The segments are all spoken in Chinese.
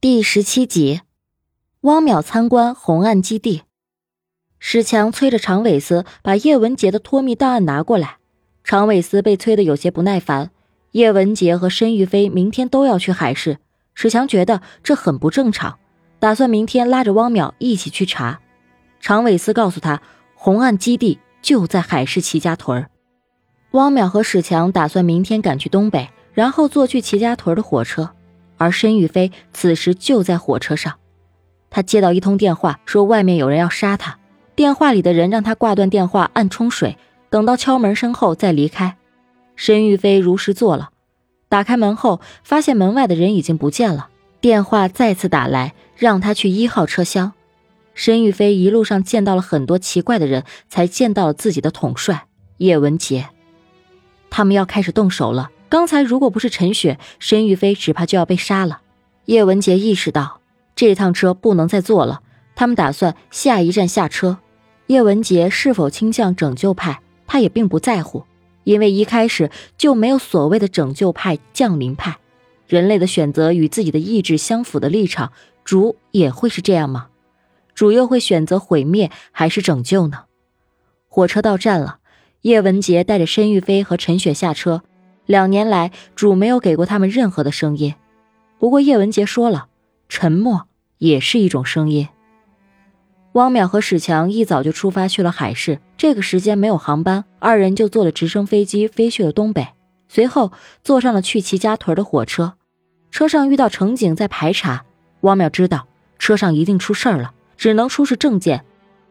第十七集，汪淼参观红岸基地。史强催着常伟思把叶文洁的脱密档案拿过来。常伟思被催得有些不耐烦。叶文洁和申玉飞明天都要去海市，史强觉得这很不正常，打算明天拉着汪淼一起去查。常伟思告诉他，红岸基地就在海市齐家屯儿。汪淼和史强打算明天赶去东北，然后坐去齐家屯的火车。而申玉飞此时就在火车上，他接到一通电话，说外面有人要杀他。电话里的人让他挂断电话，按冲水，等到敲门声后再离开。申玉飞如实做了，打开门后发现门外的人已经不见了。电话再次打来，让他去一号车厢。申玉飞一路上见到了很多奇怪的人，才见到了自己的统帅叶文杰。他们要开始动手了。刚才如果不是陈雪，申玉飞只怕就要被杀了。叶文杰意识到这趟车不能再坐了，他们打算下一站下车。叶文杰是否倾向拯救派，他也并不在乎，因为一开始就没有所谓的拯救派、降临派。人类的选择与自己的意志相符的立场，主也会是这样吗？主又会选择毁灭还是拯救呢？火车到站了，叶文杰带着申玉飞和陈雪下车。两年来，主没有给过他们任何的声音。不过叶文杰说了，沉默也是一种声音。汪淼和史强一早就出发去了海市，这个时间没有航班，二人就坐了直升飞机飞去了东北。随后坐上了去齐家屯的火车，车上遇到乘警在排查。汪淼知道车上一定出事儿了，只能出示证件。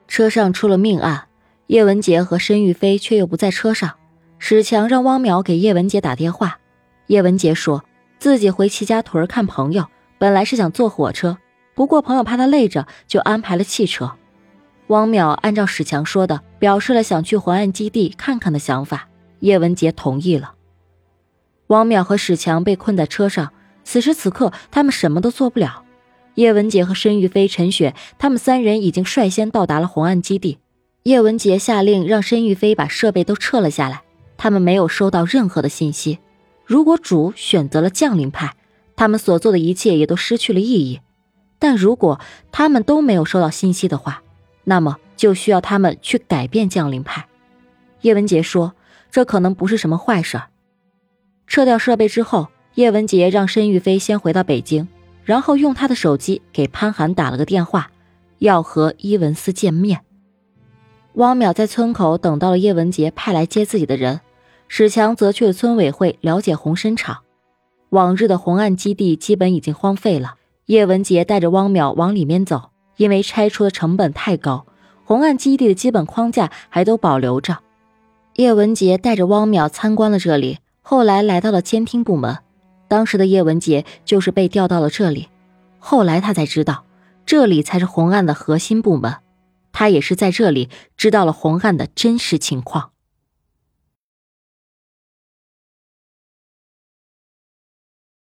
车上出了命案，叶文杰和申玉飞却又不在车上。史强让汪淼给叶文杰打电话，叶文杰说自己回齐家屯看朋友，本来是想坐火车，不过朋友怕他累着，就安排了汽车。汪淼按照史强说的，表示了想去红岸基地看看的想法，叶文杰同意了。汪淼和史强被困在车上，此时此刻他们什么都做不了。叶文杰和申玉飞、陈雪他们三人已经率先到达了红岸基地，叶文杰下令让申玉飞把设备都撤了下来。他们没有收到任何的信息。如果主选择了降临派，他们所做的一切也都失去了意义。但如果他们都没有收到信息的话，那么就需要他们去改变降临派。叶文杰说：“这可能不是什么坏事。”撤掉设备之后，叶文杰让申玉飞先回到北京，然后用他的手机给潘寒打了个电话，要和伊文斯见面。汪淼在村口等到了叶文杰派来接自己的人。史强则去了村委会了解红参厂，往日的红岸基地基本已经荒废了。叶文杰带着汪淼往里面走，因为拆除的成本太高，红岸基地的基本框架还都保留着。叶文杰带着汪淼参观了这里，后来来到了监听部门。当时的叶文杰就是被调到了这里，后来他才知道，这里才是红岸的核心部门。他也是在这里知道了红岸的真实情况。